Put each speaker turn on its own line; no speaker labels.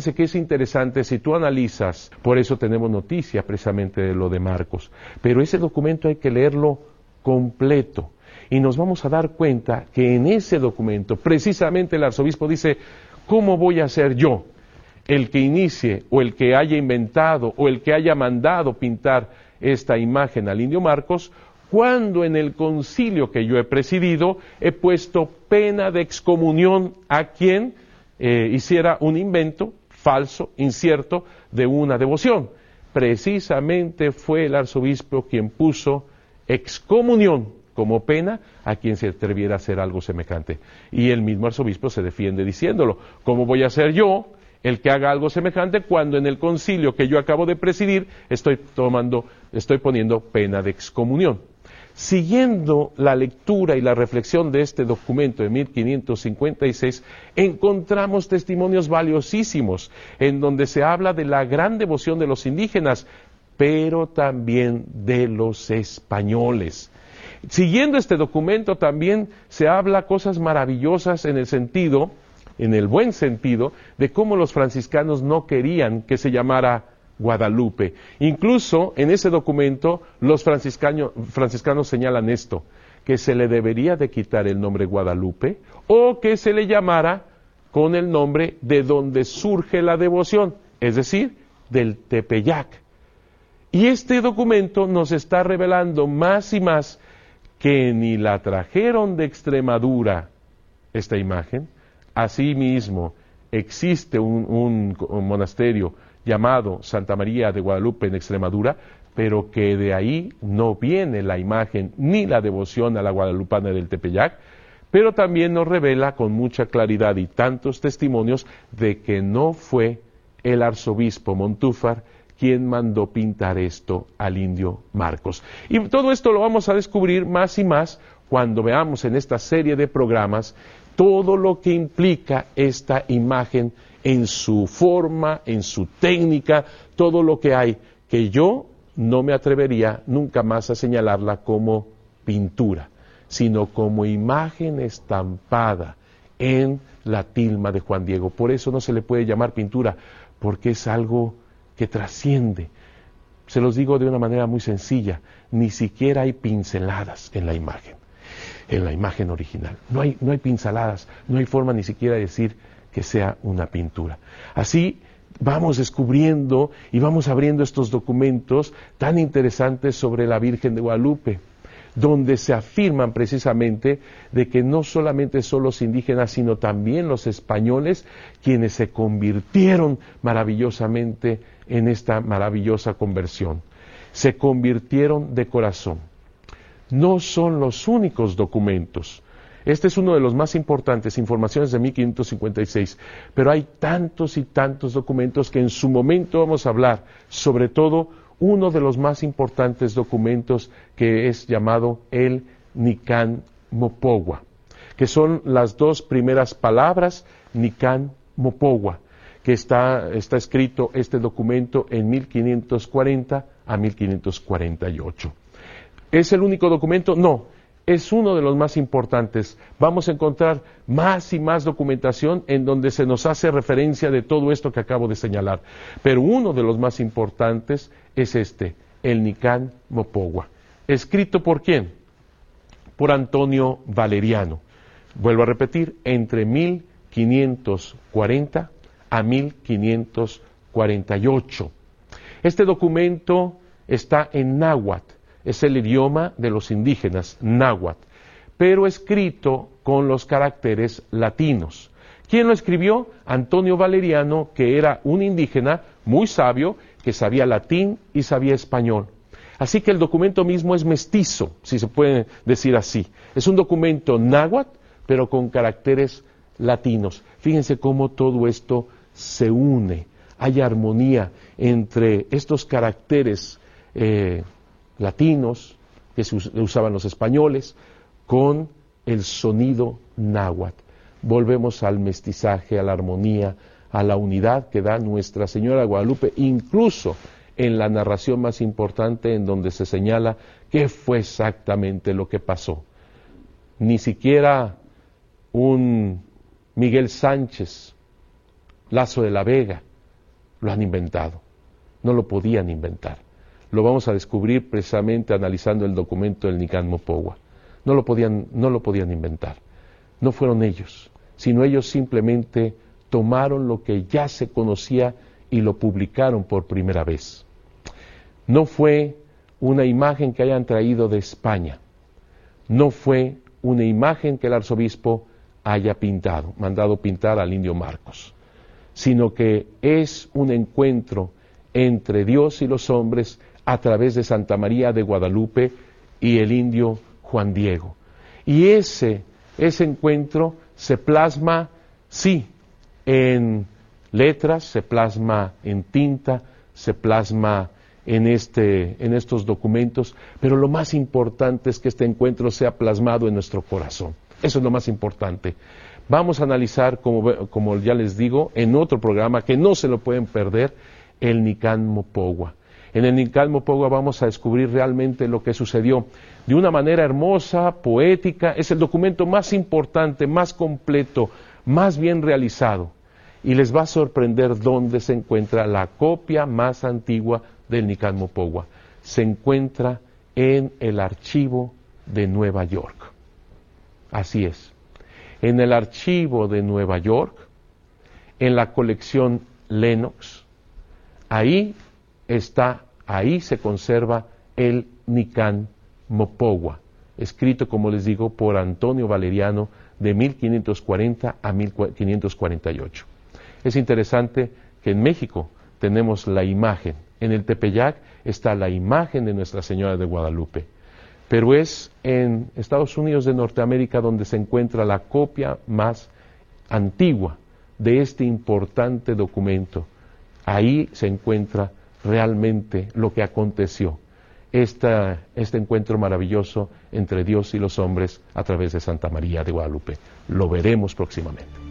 fíjense que es interesante si tú analizas, por eso tenemos noticia precisamente de lo de Marcos, pero ese documento hay que leerlo completo. Y nos vamos a dar cuenta que en ese documento precisamente el arzobispo dice, ¿cómo voy a ser yo el que inicie o el que haya inventado o el que haya mandado pintar esta imagen al indio Marcos cuando en el concilio que yo he presidido he puesto pena de excomunión a quien eh, hiciera un invento falso, incierto, de una devoción. Precisamente fue el arzobispo quien puso excomunión como pena a quien se atreviera a hacer algo semejante. Y el mismo arzobispo se defiende diciéndolo. ¿Cómo voy a ser yo el que haga algo semejante cuando en el concilio que yo acabo de presidir estoy tomando, estoy poniendo pena de excomunión? Siguiendo la lectura y la reflexión de este documento de 1556, encontramos testimonios valiosísimos en donde se habla de la gran devoción de los indígenas, pero también de los españoles. Siguiendo este documento también se habla cosas maravillosas en el sentido, en el buen sentido, de cómo los franciscanos no querían que se llamara Guadalupe. Incluso en ese documento los franciscanos señalan esto, que se le debería de quitar el nombre Guadalupe o que se le llamara con el nombre de donde surge la devoción, es decir, del Tepeyac. Y este documento nos está revelando más y más que ni la trajeron de Extremadura, esta imagen, asimismo existe un monasterio llamado Santa María de Guadalupe en Extremadura, pero que de ahí no viene la imagen ni la devoción a la guadalupana del Tepeyac, pero también nos revela con mucha claridad y tantos testimonios de que no fue el arzobispo Montúfar quien mandó pintar esto al indio Marcos. Y todo esto lo vamos a descubrir más y más cuando veamos en esta serie de programas todo lo que implica esta imagen en su forma, en su técnica, todo lo que hay, que yo no me atrevería nunca más a señalarla como pintura, sino como imagen estampada en la tilma de Juan Diego. Por eso no se le puede llamar pintura, porque es algo que trasciende. Se los digo de una manera muy sencilla, ni siquiera hay pinceladas en la imagen, en la imagen original. No hay, no hay pinceladas, no hay forma ni siquiera de decir que sea una pintura. Así vamos descubriendo y vamos abriendo estos documentos tan interesantes sobre la Virgen de Guadalupe, donde se afirman precisamente de que no solamente son los indígenas, sino también los españoles quienes se convirtieron maravillosamente en esta maravillosa conversión. Se convirtieron de corazón. No son los únicos documentos. Este es uno de los más importantes, informaciones de 1556, pero hay tantos y tantos documentos que en su momento vamos a hablar, sobre todo uno de los más importantes documentos que es llamado el Nican Mopogua, que son las dos primeras palabras Nican Mopogua, que está, está escrito este documento en 1540 a 1548. ¿Es el único documento? No es uno de los más importantes. Vamos a encontrar más y más documentación en donde se nos hace referencia de todo esto que acabo de señalar. Pero uno de los más importantes es este, el Nican Mopogua. ¿Escrito por quién? Por Antonio Valeriano. Vuelvo a repetir, entre 1540 a 1548. Este documento está en náhuatl es el idioma de los indígenas, náhuatl, pero escrito con los caracteres latinos. ¿Quién lo escribió? Antonio Valeriano, que era un indígena muy sabio, que sabía latín y sabía español. Así que el documento mismo es mestizo, si se puede decir así. Es un documento náhuatl, pero con caracteres latinos. Fíjense cómo todo esto se une. Hay armonía entre estos caracteres eh, latinos que usaban los españoles con el sonido náhuatl. Volvemos al mestizaje, a la armonía, a la unidad que da Nuestra Señora Guadalupe, incluso en la narración más importante en donde se señala qué fue exactamente lo que pasó. Ni siquiera un Miguel Sánchez, Lazo de la Vega, lo han inventado. No lo podían inventar. Lo vamos a descubrir precisamente analizando el documento del Nican Mopowa. No lo podían, no lo podían inventar. No fueron ellos, sino ellos simplemente tomaron lo que ya se conocía y lo publicaron por primera vez. No fue una imagen que hayan traído de España, no fue una imagen que el arzobispo haya pintado, mandado pintar al indio Marcos, sino que es un encuentro entre Dios y los hombres a través de Santa María de Guadalupe y el indio Juan Diego. Y ese, ese encuentro se plasma, sí, en letras, se plasma en tinta, se plasma en, este, en estos documentos, pero lo más importante es que este encuentro sea plasmado en nuestro corazón. Eso es lo más importante. Vamos a analizar, como, como ya les digo, en otro programa que no se lo pueden perder, el Nican Mopowa. En el Nican Mopowa vamos a descubrir realmente lo que sucedió de una manera hermosa, poética. Es el documento más importante, más completo, más bien realizado. Y les va a sorprender dónde se encuentra la copia más antigua del Nican Mopowa. Se encuentra en el archivo de Nueva York. Así es. En el archivo de Nueva York, en la colección Lennox, ahí está, ahí se conserva el Nican Mopowa, escrito, como les digo, por Antonio Valeriano de 1540 a 1548. Es interesante que en México tenemos la imagen, en el Tepeyac está la imagen de Nuestra Señora de Guadalupe pero es en Estados Unidos de Norteamérica donde se encuentra la copia más antigua de este importante documento. Ahí se encuentra realmente lo que aconteció, este encuentro maravilloso entre Dios y los hombres a través de Santa María de Guadalupe. Lo veremos próximamente.